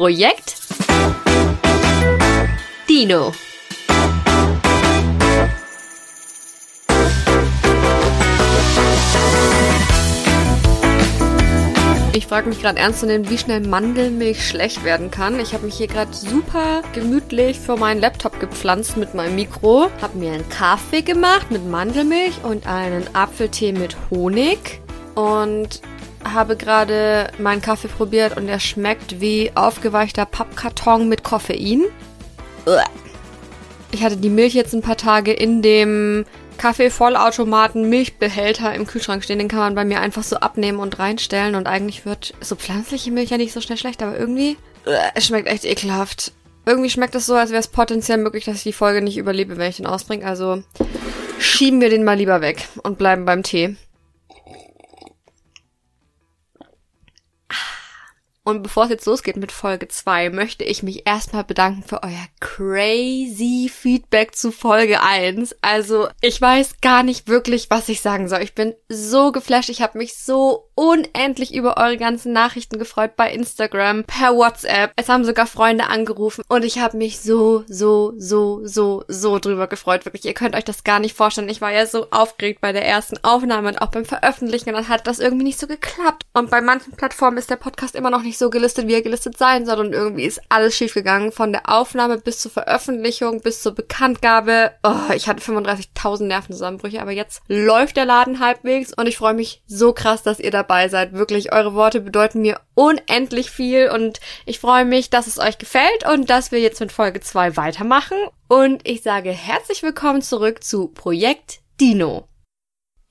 Projekt Dino. Ich frage mich gerade ernst zu nehmen, wie schnell Mandelmilch schlecht werden kann. Ich habe mich hier gerade super gemütlich vor meinen Laptop gepflanzt mit meinem Mikro. Habe mir einen Kaffee gemacht mit Mandelmilch und einen Apfeltee mit Honig. Und habe gerade meinen Kaffee probiert und er schmeckt wie aufgeweichter Pappkarton mit Koffein. Ich hatte die Milch jetzt ein paar Tage in dem Kaffeevollautomaten Milchbehälter im Kühlschrank stehen. Den kann man bei mir einfach so abnehmen und reinstellen. Und eigentlich wird so pflanzliche Milch ja nicht so schnell schlecht, aber irgendwie, es schmeckt echt ekelhaft. Irgendwie schmeckt es so, als wäre es potenziell möglich, dass ich die Folge nicht überlebe, wenn ich den ausbringe. Also schieben wir den mal lieber weg und bleiben beim Tee. Und bevor es jetzt losgeht mit Folge 2, möchte ich mich erstmal bedanken für euer crazy Feedback zu Folge 1. Also, ich weiß gar nicht wirklich, was ich sagen soll. Ich bin so geflasht. Ich habe mich so unendlich über eure ganzen Nachrichten gefreut bei Instagram, per WhatsApp. Es haben sogar Freunde angerufen und ich habe mich so, so, so, so, so drüber gefreut. Wirklich, ihr könnt euch das gar nicht vorstellen. Ich war ja so aufgeregt bei der ersten Aufnahme und auch beim Veröffentlichen und dann hat das irgendwie nicht so geklappt. Und bei manchen Plattformen ist der Podcast immer noch nicht so gelistet, wie er gelistet sein soll und irgendwie ist alles schiefgegangen. Von der Aufnahme bis zur Veröffentlichung, bis zur Bekanntgabe. Oh, ich hatte 35.000 Nervenzusammenbrüche, aber jetzt läuft der Laden halbwegs und ich freue mich so krass, dass ihr dabei seid. Wirklich, eure Worte bedeuten mir unendlich viel und ich freue mich, dass es euch gefällt und dass wir jetzt mit Folge 2 weitermachen. Und ich sage herzlich willkommen zurück zu Projekt Dino.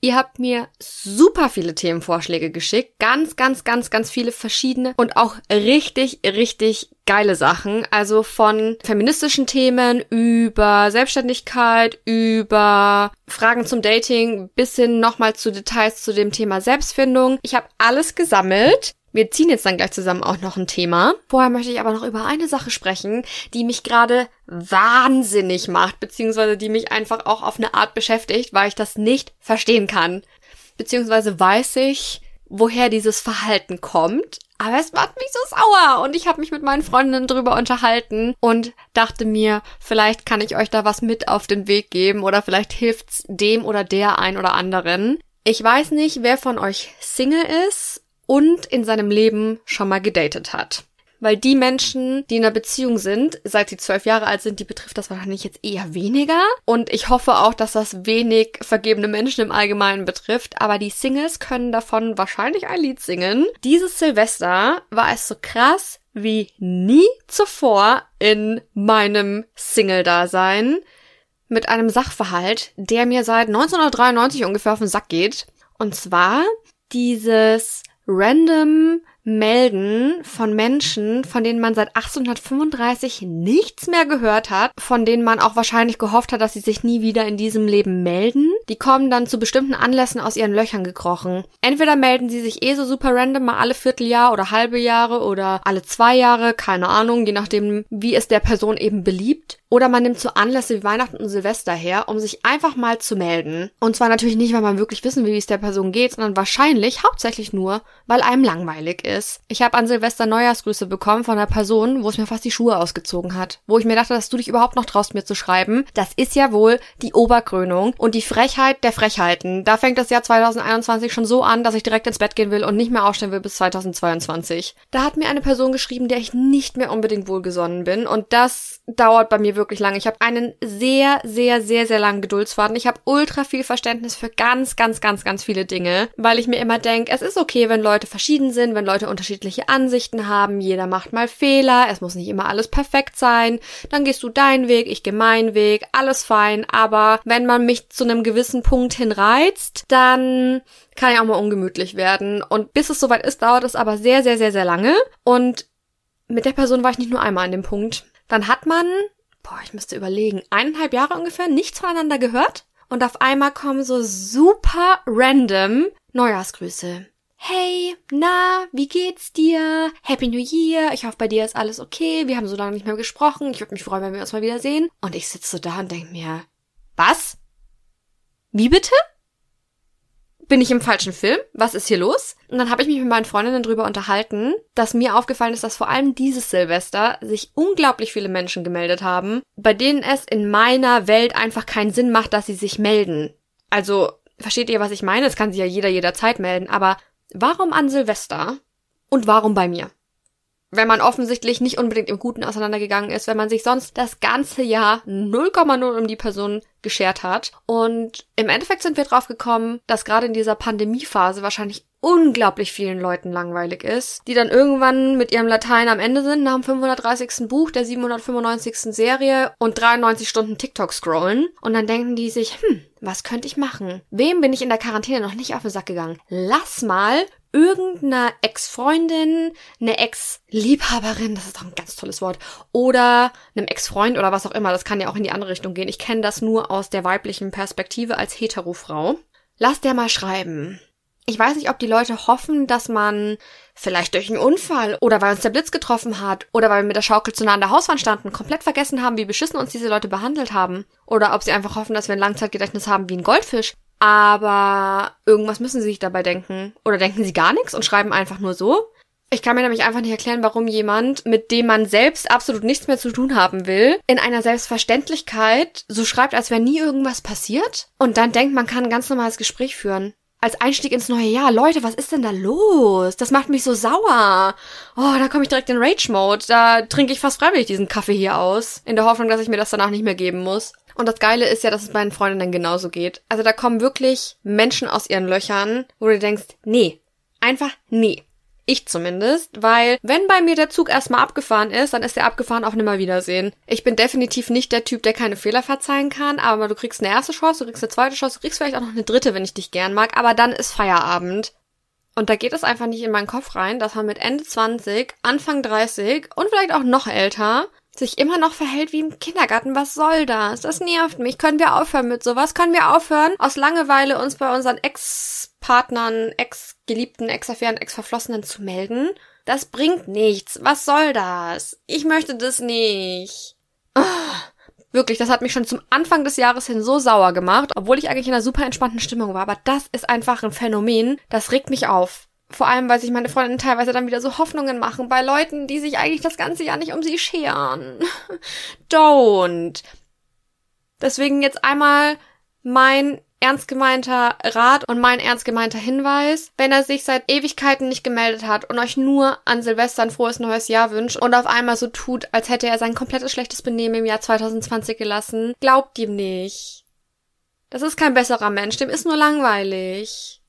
Ihr habt mir super viele Themenvorschläge geschickt. Ganz, ganz, ganz, ganz viele verschiedene und auch richtig, richtig geile Sachen. Also von feministischen Themen über Selbstständigkeit, über Fragen zum Dating bis hin nochmal zu Details zu dem Thema Selbstfindung. Ich habe alles gesammelt wir ziehen jetzt dann gleich zusammen auch noch ein Thema. Vorher möchte ich aber noch über eine Sache sprechen, die mich gerade wahnsinnig macht, beziehungsweise die mich einfach auch auf eine Art beschäftigt, weil ich das nicht verstehen kann. Beziehungsweise weiß ich, woher dieses Verhalten kommt, aber es macht mich so sauer und ich habe mich mit meinen Freundinnen drüber unterhalten und dachte mir, vielleicht kann ich euch da was mit auf den Weg geben oder vielleicht hilft's dem oder der ein oder anderen. Ich weiß nicht, wer von euch Single ist und in seinem Leben schon mal gedatet hat. Weil die Menschen, die in einer Beziehung sind, seit sie zwölf Jahre alt sind, die betrifft das wahrscheinlich jetzt eher weniger. Und ich hoffe auch, dass das wenig vergebene Menschen im Allgemeinen betrifft. Aber die Singles können davon wahrscheinlich ein Lied singen. Dieses Silvester war es so krass wie nie zuvor in meinem Single-Dasein mit einem Sachverhalt, der mir seit 1993 ungefähr auf den Sack geht. Und zwar dieses random melden von Menschen, von denen man seit 1835 nichts mehr gehört hat, von denen man auch wahrscheinlich gehofft hat, dass sie sich nie wieder in diesem Leben melden. Die kommen dann zu bestimmten Anlässen aus ihren Löchern gekrochen. Entweder melden sie sich eh so super random mal alle Vierteljahr oder halbe Jahre oder alle zwei Jahre, keine Ahnung, je nachdem, wie es der Person eben beliebt. Oder man nimmt so Anlässe wie Weihnachten und Silvester her, um sich einfach mal zu melden. Und zwar natürlich nicht, weil man wirklich wissen will, wie es der Person geht, sondern wahrscheinlich hauptsächlich nur, weil einem langweilig ist. Ich habe an Silvester Neujahrsgrüße bekommen von einer Person, wo es mir fast die Schuhe ausgezogen hat. Wo ich mir dachte, dass du dich überhaupt noch traust, mir zu schreiben. Das ist ja wohl die Oberkrönung und die Frechheit der Frechheiten. Da fängt das Jahr 2021 schon so an, dass ich direkt ins Bett gehen will und nicht mehr aufstehen will bis 2022. Da hat mir eine Person geschrieben, der ich nicht mehr unbedingt wohlgesonnen bin und das dauert bei mir wirklich lange. Ich habe einen sehr, sehr, sehr, sehr langen Geduldsfaden. Ich habe ultra viel Verständnis für ganz, ganz, ganz, ganz viele Dinge, weil ich mir immer denke, es ist okay, wenn Leute verschieden sind, wenn Leute unterschiedliche Ansichten haben, jeder macht mal Fehler, es muss nicht immer alles perfekt sein, dann gehst du deinen Weg, ich gehe meinen Weg, alles fein, aber wenn man mich zu einem gewissen Punkt hinreizt, dann kann ja auch mal ungemütlich werden. Und bis es soweit ist, dauert es aber sehr, sehr, sehr, sehr lange. Und mit der Person war ich nicht nur einmal an dem Punkt. Dann hat man boah, ich müsste überlegen, eineinhalb Jahre ungefähr nichts voneinander gehört. Und auf einmal kommen so super random Neujahrsgrüße. Hey, na, wie geht's dir? Happy New Year. Ich hoffe, bei dir ist alles okay. Wir haben so lange nicht mehr gesprochen. Ich würde mich freuen, wenn wir uns mal wiedersehen. Und ich sitze da und denke mir, was? Wie bitte? Bin ich im falschen Film? Was ist hier los? Und dann habe ich mich mit meinen Freundinnen drüber unterhalten, dass mir aufgefallen ist, dass vor allem dieses Silvester sich unglaublich viele Menschen gemeldet haben, bei denen es in meiner Welt einfach keinen Sinn macht, dass sie sich melden. Also, versteht ihr, was ich meine? Es kann sich ja jeder jederzeit melden, aber warum an Silvester und warum bei mir? Wenn man offensichtlich nicht unbedingt im Guten auseinandergegangen ist, wenn man sich sonst das ganze Jahr 0,0 um die Person geschert hat. Und im Endeffekt sind wir drauf gekommen, dass gerade in dieser Pandemiephase wahrscheinlich unglaublich vielen Leuten langweilig ist, die dann irgendwann mit ihrem Latein am Ende sind, nach dem 530. Buch der 795. Serie und 93 Stunden TikTok scrollen. Und dann denken die sich, hm, was könnte ich machen? Wem bin ich in der Quarantäne noch nicht auf den Sack gegangen? Lass mal irgendeiner Ex-Freundin, eine Ex-Liebhaberin, das ist doch ein ganz tolles Wort, oder einem Ex-Freund oder was auch immer, das kann ja auch in die andere Richtung gehen. Ich kenne das nur aus der weiblichen Perspektive als Hetero-Frau. Lass der mal schreiben. Ich weiß nicht, ob die Leute hoffen, dass man vielleicht durch einen Unfall oder weil uns der Blitz getroffen hat oder weil wir mit der Schaukel zu nah an der Hauswand standen, komplett vergessen haben, wie beschissen uns diese Leute behandelt haben. Oder ob sie einfach hoffen, dass wir ein Langzeitgedächtnis haben wie ein Goldfisch. Aber irgendwas müssen sie sich dabei denken. Oder denken sie gar nichts und schreiben einfach nur so. Ich kann mir nämlich einfach nicht erklären, warum jemand, mit dem man selbst absolut nichts mehr zu tun haben will, in einer Selbstverständlichkeit so schreibt, als wäre nie irgendwas passiert und dann denkt, man kann ein ganz normales Gespräch führen. Als Einstieg ins neue Jahr. Leute, was ist denn da los? Das macht mich so sauer. Oh, da komme ich direkt in Rage-Mode. Da trinke ich fast freiwillig diesen Kaffee hier aus. In der Hoffnung, dass ich mir das danach nicht mehr geben muss. Und das Geile ist ja, dass es meinen Freundinnen genauso geht. Also da kommen wirklich Menschen aus ihren Löchern, wo du denkst, nee, einfach nee. Ich zumindest, weil wenn bei mir der Zug erstmal abgefahren ist, dann ist der abgefahren auf nimmer Wiedersehen. Ich bin definitiv nicht der Typ, der keine Fehler verzeihen kann, aber du kriegst eine erste Chance, du kriegst eine zweite Chance, du kriegst vielleicht auch noch eine dritte, wenn ich dich gern mag, aber dann ist Feierabend. Und da geht es einfach nicht in meinen Kopf rein, dass man mit Ende 20, Anfang 30 und vielleicht auch noch älter sich immer noch verhält wie im Kindergarten. Was soll das? Das nervt mich. Können wir aufhören mit sowas? Können wir aufhören, aus Langeweile uns bei unseren Ex-Partnern, Ex-Geliebten, Ex-Affären, Ex-Verflossenen zu melden? Das bringt nichts. Was soll das? Ich möchte das nicht. Oh, wirklich, das hat mich schon zum Anfang des Jahres hin so sauer gemacht, obwohl ich eigentlich in einer super entspannten Stimmung war. Aber das ist einfach ein Phänomen, das regt mich auf. Vor allem, weil sich meine Freundinnen teilweise dann wieder so Hoffnungen machen bei Leuten, die sich eigentlich das ganze Jahr nicht um sie scheren. Don't. Deswegen jetzt einmal mein ernst gemeinter Rat und mein ernst gemeinter Hinweis, wenn er sich seit Ewigkeiten nicht gemeldet hat und euch nur an Silvester ein frohes neues Jahr wünscht und auf einmal so tut, als hätte er sein komplettes schlechtes Benehmen im Jahr 2020 gelassen, glaubt ihm nicht. Das ist kein besserer Mensch, dem ist nur langweilig.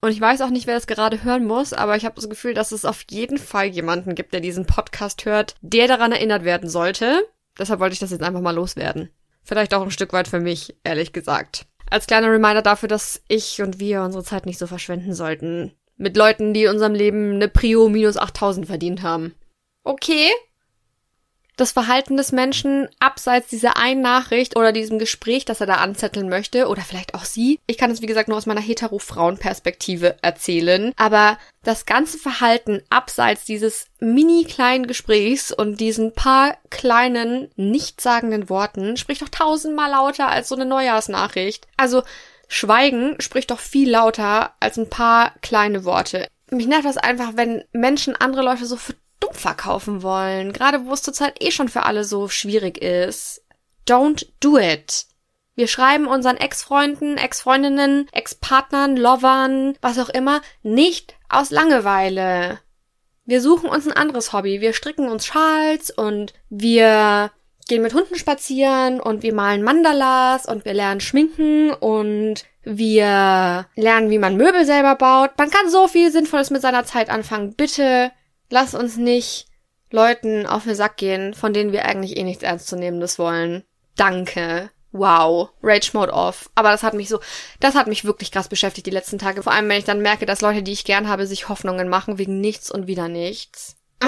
Und ich weiß auch nicht, wer das gerade hören muss, aber ich habe das Gefühl, dass es auf jeden Fall jemanden gibt, der diesen Podcast hört, der daran erinnert werden sollte. Deshalb wollte ich das jetzt einfach mal loswerden. Vielleicht auch ein Stück weit für mich, ehrlich gesagt. Als kleiner Reminder dafür, dass ich und wir unsere Zeit nicht so verschwenden sollten. Mit Leuten, die in unserem Leben eine Prio minus 8000 verdient haben. Okay, das Verhalten des Menschen abseits dieser einen Nachricht oder diesem Gespräch, das er da anzetteln möchte, oder vielleicht auch sie. Ich kann es, wie gesagt, nur aus meiner hetero-Frauen-Perspektive erzählen. Aber das ganze Verhalten abseits dieses mini kleinen Gesprächs und diesen paar kleinen, nichtssagenden Worten spricht doch tausendmal lauter als so eine Neujahrsnachricht. Also, Schweigen spricht doch viel lauter als ein paar kleine Worte. Mich nervt das einfach, wenn Menschen andere Leute so für dumm verkaufen wollen, gerade wo es zurzeit eh schon für alle so schwierig ist. Don't do it. Wir schreiben unseren Ex-Freunden, Ex-Freundinnen, Ex-Partnern, Lovern, was auch immer, nicht aus Langeweile. Wir suchen uns ein anderes Hobby. Wir stricken uns Schals und wir gehen mit Hunden spazieren und wir malen Mandalas und wir lernen schminken und wir lernen, wie man Möbel selber baut. Man kann so viel Sinnvolles mit seiner Zeit anfangen. Bitte lass uns nicht Leuten auf den Sack gehen, von denen wir eigentlich eh nichts Ernstzunehmendes wollen. Danke. Wow. Rage Mode off. Aber das hat mich so, das hat mich wirklich krass beschäftigt die letzten Tage. Vor allem, wenn ich dann merke, dass Leute, die ich gern habe, sich Hoffnungen machen wegen nichts und wieder nichts.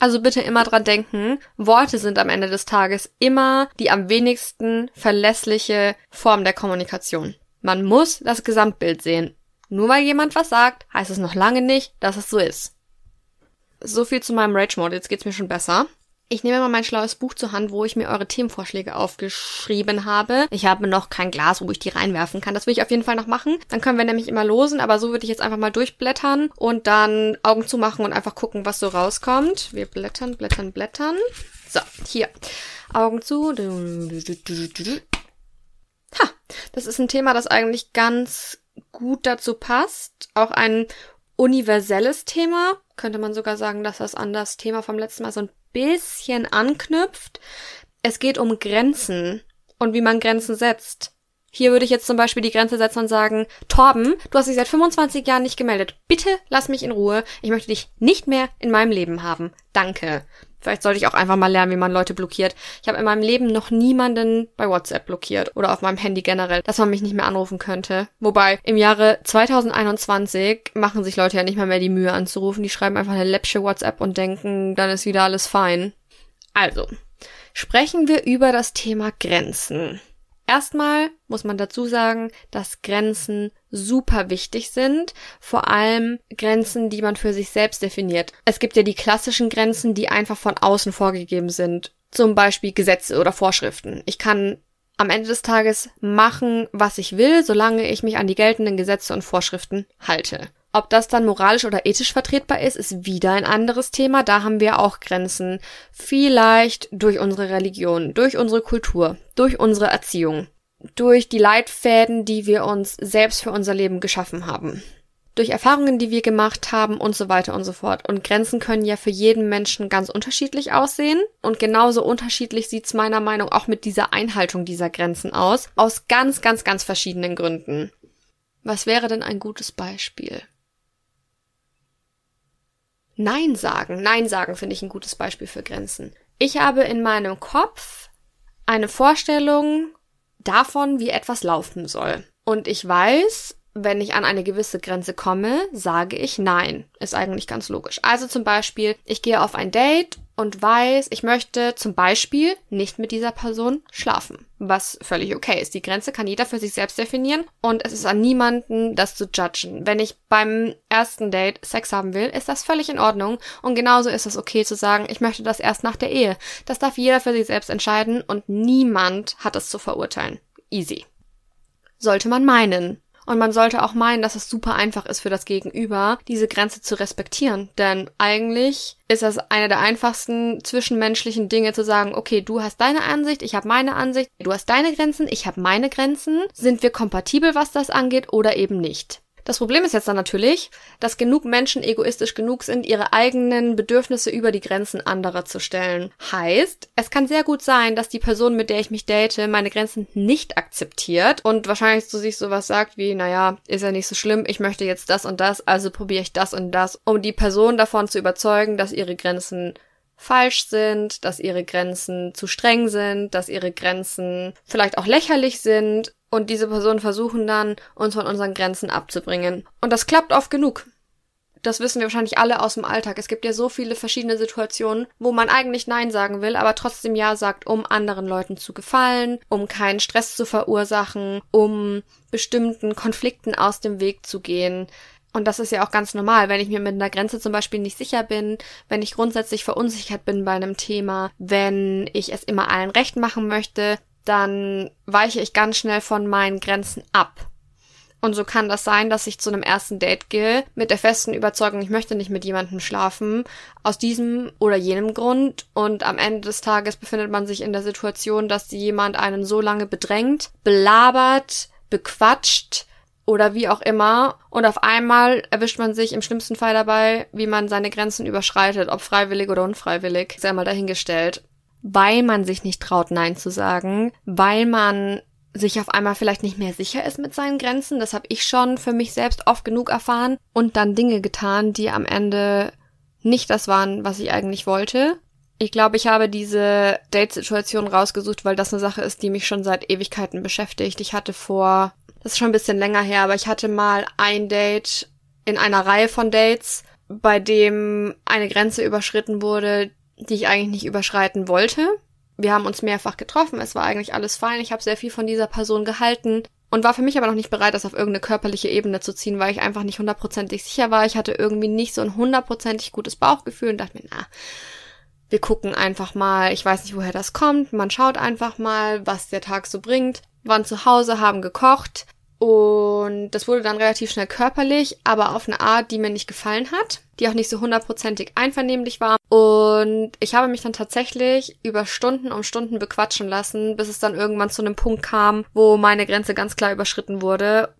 Also bitte immer dran denken, Worte sind am Ende des Tages immer die am wenigsten verlässliche Form der Kommunikation. Man muss das Gesamtbild sehen. Nur weil jemand was sagt, heißt es noch lange nicht, dass es so ist. So viel zu meinem Rage Mode. Jetzt geht's mir schon besser. Ich nehme mal mein schlaues Buch zur Hand, wo ich mir eure Themenvorschläge aufgeschrieben habe. Ich habe noch kein Glas, wo ich die reinwerfen kann. Das will ich auf jeden Fall noch machen. Dann können wir nämlich immer losen, aber so würde ich jetzt einfach mal durchblättern und dann Augen zumachen und einfach gucken, was so rauskommt. Wir blättern, blättern, blättern. So, hier. Augen zu. Ha, das ist ein Thema, das eigentlich ganz gut dazu passt. Auch ein universelles Thema. Könnte man sogar sagen, dass das an das Thema vom letzten Mal so ein bisschen anknüpft. Es geht um Grenzen und wie man Grenzen setzt. Hier würde ich jetzt zum Beispiel die Grenze setzen und sagen, Torben, du hast dich seit 25 Jahren nicht gemeldet. Bitte lass mich in Ruhe. Ich möchte dich nicht mehr in meinem Leben haben. Danke. Vielleicht sollte ich auch einfach mal lernen, wie man Leute blockiert. Ich habe in meinem Leben noch niemanden bei WhatsApp blockiert oder auf meinem Handy generell, dass man mich nicht mehr anrufen könnte. Wobei im Jahre 2021 machen sich Leute ja nicht mal mehr die Mühe anzurufen. Die schreiben einfach eine läppsche WhatsApp und denken, dann ist wieder alles fein. Also, sprechen wir über das Thema Grenzen. Erstmal muss man dazu sagen, dass Grenzen super wichtig sind, vor allem Grenzen, die man für sich selbst definiert. Es gibt ja die klassischen Grenzen, die einfach von außen vorgegeben sind, zum Beispiel Gesetze oder Vorschriften. Ich kann am Ende des Tages machen, was ich will, solange ich mich an die geltenden Gesetze und Vorschriften halte. Ob das dann moralisch oder ethisch vertretbar ist, ist wieder ein anderes Thema. Da haben wir auch Grenzen. Vielleicht durch unsere Religion, durch unsere Kultur, durch unsere Erziehung, durch die Leitfäden, die wir uns selbst für unser Leben geschaffen haben. Durch Erfahrungen, die wir gemacht haben und so weiter und so fort. Und Grenzen können ja für jeden Menschen ganz unterschiedlich aussehen. Und genauso unterschiedlich sieht's meiner Meinung auch mit dieser Einhaltung dieser Grenzen aus. Aus ganz, ganz, ganz verschiedenen Gründen. Was wäre denn ein gutes Beispiel? Nein sagen. Nein sagen finde ich ein gutes Beispiel für Grenzen. Ich habe in meinem Kopf eine Vorstellung davon, wie etwas laufen soll. Und ich weiß, wenn ich an eine gewisse Grenze komme, sage ich nein. Ist eigentlich ganz logisch. Also zum Beispiel, ich gehe auf ein Date und weiß, ich möchte zum Beispiel nicht mit dieser Person schlafen. Was völlig okay ist. Die Grenze kann jeder für sich selbst definieren und es ist an niemanden, das zu judgen. Wenn ich beim ersten Date Sex haben will, ist das völlig in Ordnung und genauso ist es okay zu sagen, ich möchte das erst nach der Ehe. Das darf jeder für sich selbst entscheiden und niemand hat es zu verurteilen. Easy. Sollte man meinen. Und man sollte auch meinen, dass es super einfach ist für das Gegenüber, diese Grenze zu respektieren. Denn eigentlich ist das eine der einfachsten zwischenmenschlichen Dinge zu sagen, okay, du hast deine Ansicht, ich habe meine Ansicht, du hast deine Grenzen, ich habe meine Grenzen. Sind wir kompatibel, was das angeht oder eben nicht? Das Problem ist jetzt dann natürlich, dass genug Menschen egoistisch genug sind, ihre eigenen Bedürfnisse über die Grenzen anderer zu stellen. Heißt, es kann sehr gut sein, dass die Person, mit der ich mich date, meine Grenzen nicht akzeptiert und wahrscheinlich zu sich sowas sagt wie, naja, ist ja nicht so schlimm, ich möchte jetzt das und das, also probiere ich das und das, um die Person davon zu überzeugen, dass ihre Grenzen falsch sind, dass ihre Grenzen zu streng sind, dass ihre Grenzen vielleicht auch lächerlich sind und diese Personen versuchen dann, uns von unseren Grenzen abzubringen. Und das klappt oft genug. Das wissen wir wahrscheinlich alle aus dem Alltag. Es gibt ja so viele verschiedene Situationen, wo man eigentlich Nein sagen will, aber trotzdem Ja sagt, um anderen Leuten zu gefallen, um keinen Stress zu verursachen, um bestimmten Konflikten aus dem Weg zu gehen. Und das ist ja auch ganz normal, wenn ich mir mit einer Grenze zum Beispiel nicht sicher bin, wenn ich grundsätzlich verunsichert bin bei einem Thema, wenn ich es immer allen recht machen möchte, dann weiche ich ganz schnell von meinen Grenzen ab. Und so kann das sein, dass ich zu einem ersten Date gehe mit der festen Überzeugung, ich möchte nicht mit jemandem schlafen, aus diesem oder jenem Grund. Und am Ende des Tages befindet man sich in der Situation, dass jemand einen so lange bedrängt, belabert, bequatscht oder wie auch immer. Und auf einmal erwischt man sich im schlimmsten Fall dabei, wie man seine Grenzen überschreitet, ob freiwillig oder unfreiwillig. Ist einmal dahingestellt weil man sich nicht traut, Nein zu sagen, weil man sich auf einmal vielleicht nicht mehr sicher ist mit seinen Grenzen. Das habe ich schon für mich selbst oft genug erfahren und dann Dinge getan, die am Ende nicht das waren, was ich eigentlich wollte. Ich glaube, ich habe diese Date-Situation rausgesucht, weil das eine Sache ist, die mich schon seit Ewigkeiten beschäftigt. Ich hatte vor, das ist schon ein bisschen länger her, aber ich hatte mal ein Date in einer Reihe von Dates, bei dem eine Grenze überschritten wurde, die ich eigentlich nicht überschreiten wollte. Wir haben uns mehrfach getroffen, es war eigentlich alles fein, ich habe sehr viel von dieser Person gehalten und war für mich aber noch nicht bereit, das auf irgendeine körperliche Ebene zu ziehen, weil ich einfach nicht hundertprozentig sicher war. Ich hatte irgendwie nicht so ein hundertprozentig gutes Bauchgefühl und dachte mir, na, wir gucken einfach mal, ich weiß nicht, woher das kommt, man schaut einfach mal, was der Tag so bringt, waren zu Hause, haben gekocht und das wurde dann relativ schnell körperlich, aber auf eine Art, die mir nicht gefallen hat, die auch nicht so hundertprozentig einvernehmlich war. Und ich habe mich dann tatsächlich über Stunden um Stunden bequatschen lassen, bis es dann irgendwann zu einem Punkt kam, wo meine Grenze ganz klar überschritten wurde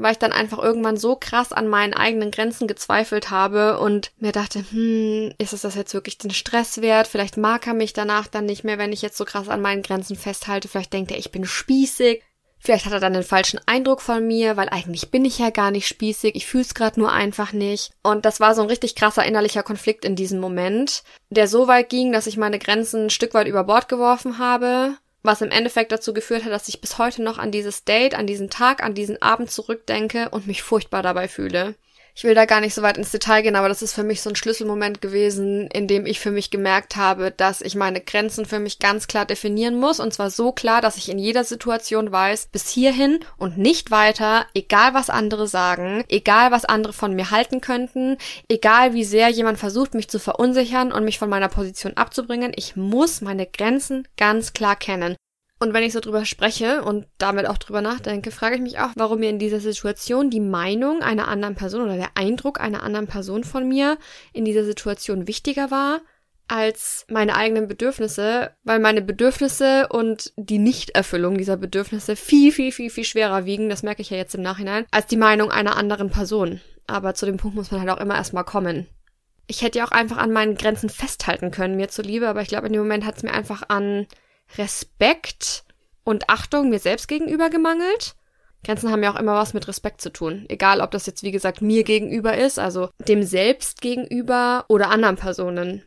weil ich dann einfach irgendwann so krass an meinen eigenen Grenzen gezweifelt habe und mir dachte, hm, ist es das jetzt wirklich den Stress wert? Vielleicht mag er mich danach dann nicht mehr, wenn ich jetzt so krass an meinen Grenzen festhalte. Vielleicht denkt er, ich bin spießig. Vielleicht hat er dann den falschen Eindruck von mir, weil eigentlich bin ich ja gar nicht spießig, ich fühl's gerade nur einfach nicht. Und das war so ein richtig krasser innerlicher Konflikt in diesem Moment, der so weit ging, dass ich meine Grenzen ein Stück weit über Bord geworfen habe was im Endeffekt dazu geführt hat, dass ich bis heute noch an dieses Date, an diesen Tag, an diesen Abend zurückdenke und mich furchtbar dabei fühle. Ich will da gar nicht so weit ins Detail gehen, aber das ist für mich so ein Schlüsselmoment gewesen, in dem ich für mich gemerkt habe, dass ich meine Grenzen für mich ganz klar definieren muss. Und zwar so klar, dass ich in jeder Situation weiß, bis hierhin und nicht weiter, egal was andere sagen, egal was andere von mir halten könnten, egal wie sehr jemand versucht, mich zu verunsichern und mich von meiner Position abzubringen, ich muss meine Grenzen ganz klar kennen. Und wenn ich so drüber spreche und damit auch drüber nachdenke, frage ich mich auch, warum mir in dieser Situation die Meinung einer anderen Person oder der Eindruck einer anderen Person von mir in dieser Situation wichtiger war als meine eigenen Bedürfnisse, weil meine Bedürfnisse und die Nichterfüllung dieser Bedürfnisse viel, viel, viel, viel schwerer wiegen, das merke ich ja jetzt im Nachhinein, als die Meinung einer anderen Person. Aber zu dem Punkt muss man halt auch immer erstmal kommen. Ich hätte ja auch einfach an meinen Grenzen festhalten können, mir zuliebe, aber ich glaube, in dem Moment hat es mir einfach an Respekt und Achtung mir selbst gegenüber gemangelt. Grenzen haben ja auch immer was mit Respekt zu tun. Egal, ob das jetzt, wie gesagt, mir gegenüber ist, also dem Selbst gegenüber oder anderen Personen.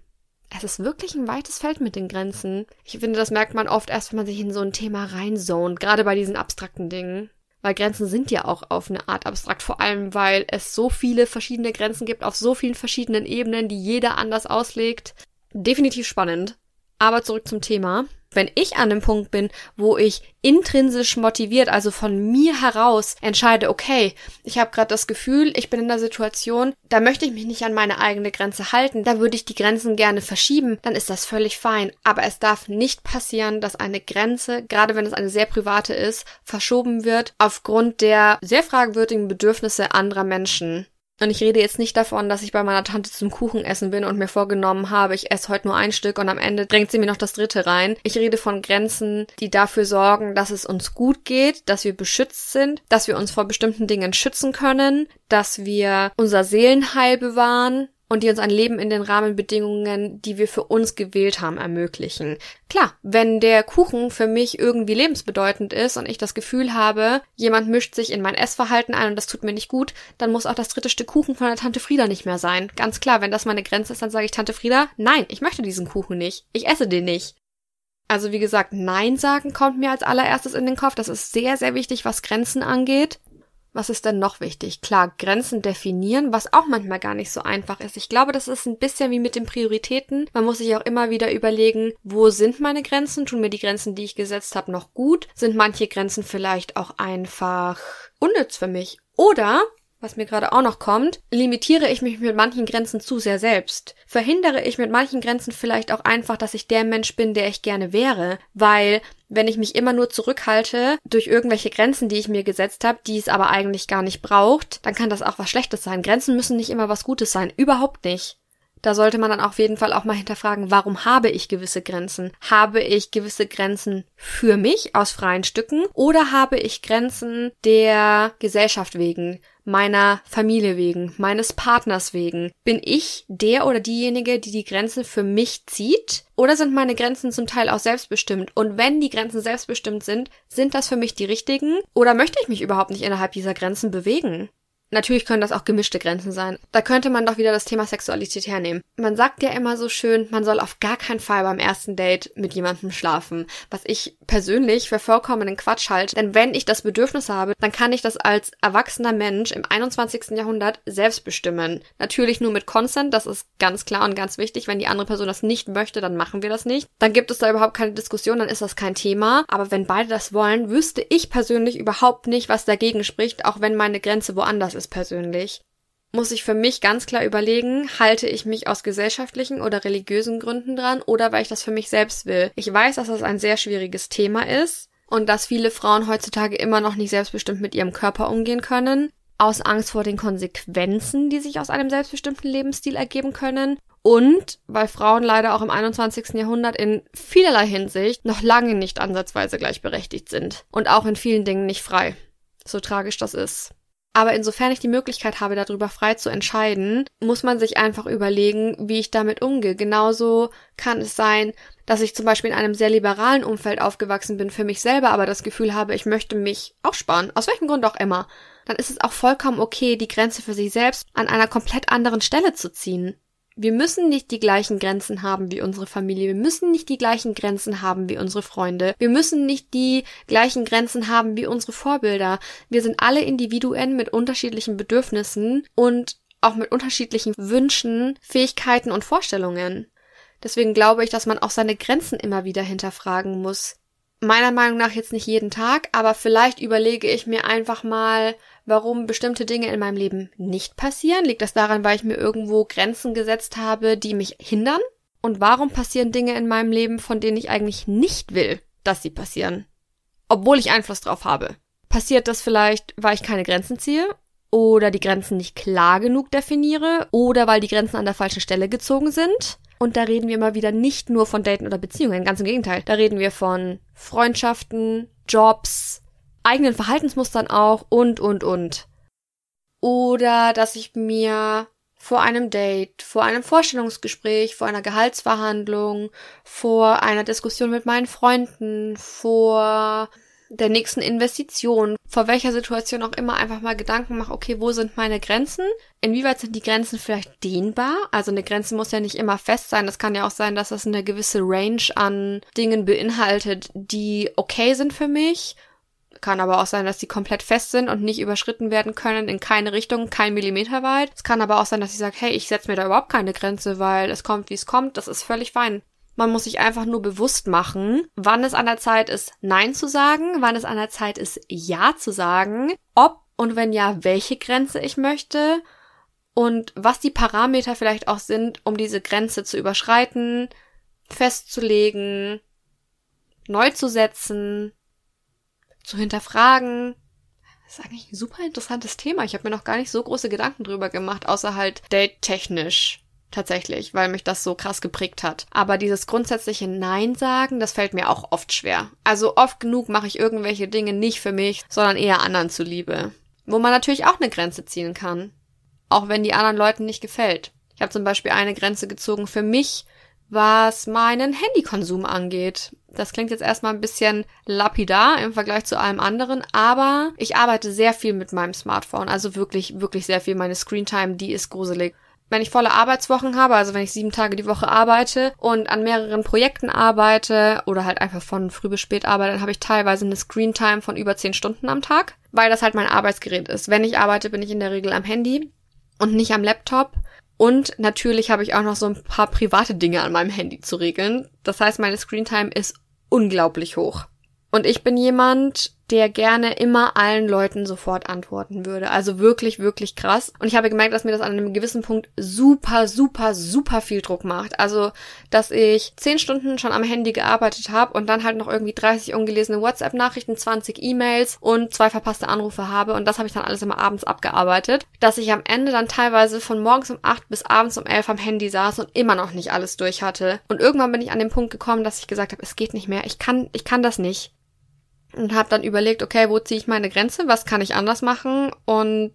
Es ist wirklich ein weites Feld mit den Grenzen. Ich finde, das merkt man oft erst, wenn man sich in so ein Thema reinzont, gerade bei diesen abstrakten Dingen. Weil Grenzen sind ja auch auf eine Art abstrakt, vor allem weil es so viele verschiedene Grenzen gibt auf so vielen verschiedenen Ebenen, die jeder anders auslegt. Definitiv spannend. Aber zurück zum Thema wenn ich an dem Punkt bin, wo ich intrinsisch motiviert, also von mir heraus entscheide, okay, ich habe gerade das Gefühl, ich bin in der Situation, da möchte ich mich nicht an meine eigene Grenze halten, da würde ich die Grenzen gerne verschieben, dann ist das völlig fein. Aber es darf nicht passieren, dass eine Grenze, gerade wenn es eine sehr private ist, verschoben wird aufgrund der sehr fragwürdigen Bedürfnisse anderer Menschen. Und ich rede jetzt nicht davon, dass ich bei meiner Tante zum Kuchenessen bin und mir vorgenommen habe, ich esse heute nur ein Stück und am Ende drängt sie mir noch das dritte rein. Ich rede von Grenzen, die dafür sorgen, dass es uns gut geht, dass wir beschützt sind, dass wir uns vor bestimmten Dingen schützen können, dass wir unser Seelenheil bewahren, und die uns ein Leben in den Rahmenbedingungen, die wir für uns gewählt haben, ermöglichen. Klar, wenn der Kuchen für mich irgendwie lebensbedeutend ist und ich das Gefühl habe, jemand mischt sich in mein Essverhalten ein und das tut mir nicht gut, dann muss auch das dritte Stück Kuchen von der Tante Frieda nicht mehr sein. Ganz klar, wenn das meine Grenze ist, dann sage ich Tante Frieda, nein, ich möchte diesen Kuchen nicht. Ich esse den nicht. Also wie gesagt, Nein sagen kommt mir als allererstes in den Kopf. Das ist sehr, sehr wichtig, was Grenzen angeht. Was ist denn noch wichtig? Klar, Grenzen definieren, was auch manchmal gar nicht so einfach ist. Ich glaube, das ist ein bisschen wie mit den Prioritäten. Man muss sich auch immer wieder überlegen, wo sind meine Grenzen? Tun mir die Grenzen, die ich gesetzt habe, noch gut? Sind manche Grenzen vielleicht auch einfach unnütz für mich? Oder was mir gerade auch noch kommt, limitiere ich mich mit manchen Grenzen zu sehr selbst. Verhindere ich mit manchen Grenzen vielleicht auch einfach, dass ich der Mensch bin, der ich gerne wäre, weil wenn ich mich immer nur zurückhalte durch irgendwelche Grenzen, die ich mir gesetzt habe, die es aber eigentlich gar nicht braucht, dann kann das auch was Schlechtes sein. Grenzen müssen nicht immer was Gutes sein, überhaupt nicht. Da sollte man dann auf jeden Fall auch mal hinterfragen, warum habe ich gewisse Grenzen? Habe ich gewisse Grenzen für mich aus freien Stücken oder habe ich Grenzen der Gesellschaft wegen? Meiner Familie wegen, meines Partners wegen? Bin ich der oder diejenige, die die Grenzen für mich zieht? Oder sind meine Grenzen zum Teil auch selbstbestimmt? Und wenn die Grenzen selbstbestimmt sind, sind das für mich die richtigen? Oder möchte ich mich überhaupt nicht innerhalb dieser Grenzen bewegen? Natürlich können das auch gemischte Grenzen sein. Da könnte man doch wieder das Thema Sexualität hernehmen. Man sagt ja immer so schön, man soll auf gar keinen Fall beim ersten Date mit jemandem schlafen. Was ich persönlich für vollkommenen Quatsch halte. Denn wenn ich das Bedürfnis habe, dann kann ich das als erwachsener Mensch im 21. Jahrhundert selbst bestimmen. Natürlich nur mit Consent, das ist ganz klar und ganz wichtig. Wenn die andere Person das nicht möchte, dann machen wir das nicht. Dann gibt es da überhaupt keine Diskussion, dann ist das kein Thema. Aber wenn beide das wollen, wüsste ich persönlich überhaupt nicht, was dagegen spricht, auch wenn meine Grenze woanders ist persönlich. muss ich für mich ganz klar überlegen, halte ich mich aus gesellschaftlichen oder religiösen Gründen dran oder weil ich das für mich selbst will. Ich weiß, dass das ein sehr schwieriges Thema ist und dass viele Frauen heutzutage immer noch nicht selbstbestimmt mit ihrem Körper umgehen können, aus Angst vor den Konsequenzen, die sich aus einem selbstbestimmten Lebensstil ergeben können und weil Frauen leider auch im 21. Jahrhundert in vielerlei Hinsicht noch lange nicht ansatzweise gleichberechtigt sind und auch in vielen Dingen nicht frei. So tragisch das ist. Aber insofern ich die Möglichkeit habe, darüber frei zu entscheiden, muss man sich einfach überlegen, wie ich damit umgehe. Genauso kann es sein, dass ich zum Beispiel in einem sehr liberalen Umfeld aufgewachsen bin, für mich selber aber das Gefühl habe, ich möchte mich aussparen, aus welchem Grund auch immer. Dann ist es auch vollkommen okay, die Grenze für sich selbst an einer komplett anderen Stelle zu ziehen. Wir müssen nicht die gleichen Grenzen haben wie unsere Familie. Wir müssen nicht die gleichen Grenzen haben wie unsere Freunde. Wir müssen nicht die gleichen Grenzen haben wie unsere Vorbilder. Wir sind alle Individuen mit unterschiedlichen Bedürfnissen und auch mit unterschiedlichen Wünschen, Fähigkeiten und Vorstellungen. Deswegen glaube ich, dass man auch seine Grenzen immer wieder hinterfragen muss. Meiner Meinung nach jetzt nicht jeden Tag, aber vielleicht überlege ich mir einfach mal, warum bestimmte Dinge in meinem Leben nicht passieren? Liegt das daran, weil ich mir irgendwo Grenzen gesetzt habe, die mich hindern? Und warum passieren Dinge in meinem Leben, von denen ich eigentlich nicht will, dass sie passieren? Obwohl ich Einfluss drauf habe. Passiert das vielleicht, weil ich keine Grenzen ziehe? Oder die Grenzen nicht klar genug definiere? Oder weil die Grenzen an der falschen Stelle gezogen sind? Und da reden wir mal wieder nicht nur von Daten oder Beziehungen, ganz im Gegenteil. Da reden wir von Freundschaften, Jobs, eigenen Verhaltensmustern auch und, und, und. Oder dass ich mir vor einem Date, vor einem Vorstellungsgespräch, vor einer Gehaltsverhandlung, vor einer Diskussion mit meinen Freunden, vor der nächsten Investition, vor welcher Situation auch immer einfach mal Gedanken mache, okay, wo sind meine Grenzen? Inwieweit sind die Grenzen vielleicht dehnbar? Also eine Grenze muss ja nicht immer fest sein. Das kann ja auch sein, dass das eine gewisse Range an Dingen beinhaltet, die okay sind für mich kann aber auch sein, dass die komplett fest sind und nicht überschritten werden können in keine Richtung, kein Millimeter weit. Es kann aber auch sein, dass ich sage, hey, ich setze mir da überhaupt keine Grenze, weil es kommt, wie es kommt. Das ist völlig fein. Man muss sich einfach nur bewusst machen, wann es an der Zeit ist, Nein zu sagen, wann es an der Zeit ist, Ja zu sagen, ob und wenn ja, welche Grenze ich möchte und was die Parameter vielleicht auch sind, um diese Grenze zu überschreiten, festzulegen, neu zu setzen, zu hinterfragen. Das ist eigentlich ein super interessantes Thema. Ich habe mir noch gar nicht so große Gedanken drüber gemacht, außer halt date-technisch tatsächlich, weil mich das so krass geprägt hat. Aber dieses grundsätzliche Nein sagen, das fällt mir auch oft schwer. Also oft genug mache ich irgendwelche Dinge nicht für mich, sondern eher anderen zuliebe. Wo man natürlich auch eine Grenze ziehen kann. Auch wenn die anderen Leuten nicht gefällt. Ich habe zum Beispiel eine Grenze gezogen für mich, was meinen Handykonsum angeht. Das klingt jetzt erstmal ein bisschen lapidar im Vergleich zu allem anderen, aber ich arbeite sehr viel mit meinem Smartphone, also wirklich, wirklich sehr viel. Meine Screentime, die ist gruselig. Wenn ich volle Arbeitswochen habe, also wenn ich sieben Tage die Woche arbeite und an mehreren Projekten arbeite oder halt einfach von früh bis spät arbeite, dann habe ich teilweise eine Screentime von über zehn Stunden am Tag, weil das halt mein Arbeitsgerät ist. Wenn ich arbeite, bin ich in der Regel am Handy und nicht am Laptop. Und natürlich habe ich auch noch so ein paar private Dinge an meinem Handy zu regeln. Das heißt, meine Screentime ist unglaublich hoch. Und ich bin jemand, der gerne immer allen Leuten sofort antworten würde. Also wirklich, wirklich krass. Und ich habe gemerkt, dass mir das an einem gewissen Punkt super, super, super viel Druck macht. Also, dass ich zehn Stunden schon am Handy gearbeitet habe und dann halt noch irgendwie 30 ungelesene WhatsApp-Nachrichten, 20 E-Mails und zwei verpasste Anrufe habe. Und das habe ich dann alles immer abends abgearbeitet. Dass ich am Ende dann teilweise von morgens um 8 bis abends um 11 am Handy saß und immer noch nicht alles durch hatte. Und irgendwann bin ich an den Punkt gekommen, dass ich gesagt habe, es geht nicht mehr. Ich kann, ich kann das nicht und habe dann überlegt, okay, wo ziehe ich meine Grenze, was kann ich anders machen und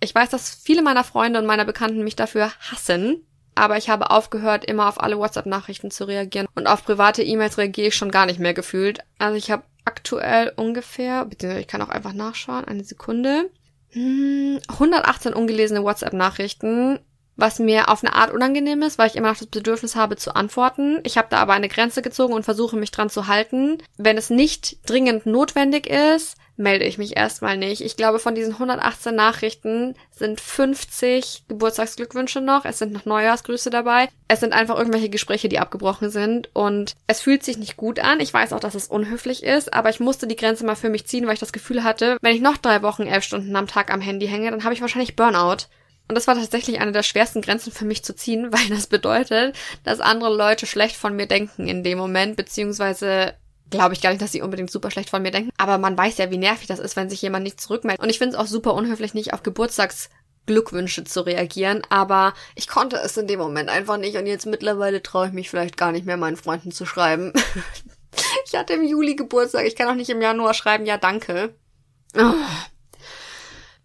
ich weiß, dass viele meiner Freunde und meiner Bekannten mich dafür hassen, aber ich habe aufgehört, immer auf alle WhatsApp-Nachrichten zu reagieren und auf private E-Mails reagiere ich schon gar nicht mehr gefühlt. Also ich habe aktuell ungefähr, beziehungsweise ich kann auch einfach nachschauen, eine Sekunde, 118 hm, ungelesene WhatsApp-Nachrichten was mir auf eine Art unangenehm ist, weil ich immer noch das Bedürfnis habe zu antworten. Ich habe da aber eine Grenze gezogen und versuche mich dran zu halten. Wenn es nicht dringend notwendig ist, melde ich mich erstmal nicht. Ich glaube, von diesen 118 Nachrichten sind 50 Geburtstagsglückwünsche noch. Es sind noch Neujahrsgrüße dabei. Es sind einfach irgendwelche Gespräche, die abgebrochen sind. Und es fühlt sich nicht gut an. Ich weiß auch, dass es unhöflich ist, aber ich musste die Grenze mal für mich ziehen, weil ich das Gefühl hatte, wenn ich noch drei Wochen elf Stunden am Tag am Handy hänge, dann habe ich wahrscheinlich Burnout. Und das war tatsächlich eine der schwersten Grenzen für mich zu ziehen, weil das bedeutet, dass andere Leute schlecht von mir denken in dem Moment, beziehungsweise glaube ich gar nicht, dass sie unbedingt super schlecht von mir denken. Aber man weiß ja, wie nervig das ist, wenn sich jemand nicht zurückmeldet. Und ich finde es auch super unhöflich, nicht auf Geburtstagsglückwünsche zu reagieren, aber ich konnte es in dem Moment einfach nicht und jetzt mittlerweile traue ich mich vielleicht gar nicht mehr meinen Freunden zu schreiben. ich hatte im Juli Geburtstag, ich kann auch nicht im Januar schreiben, ja danke. Oh.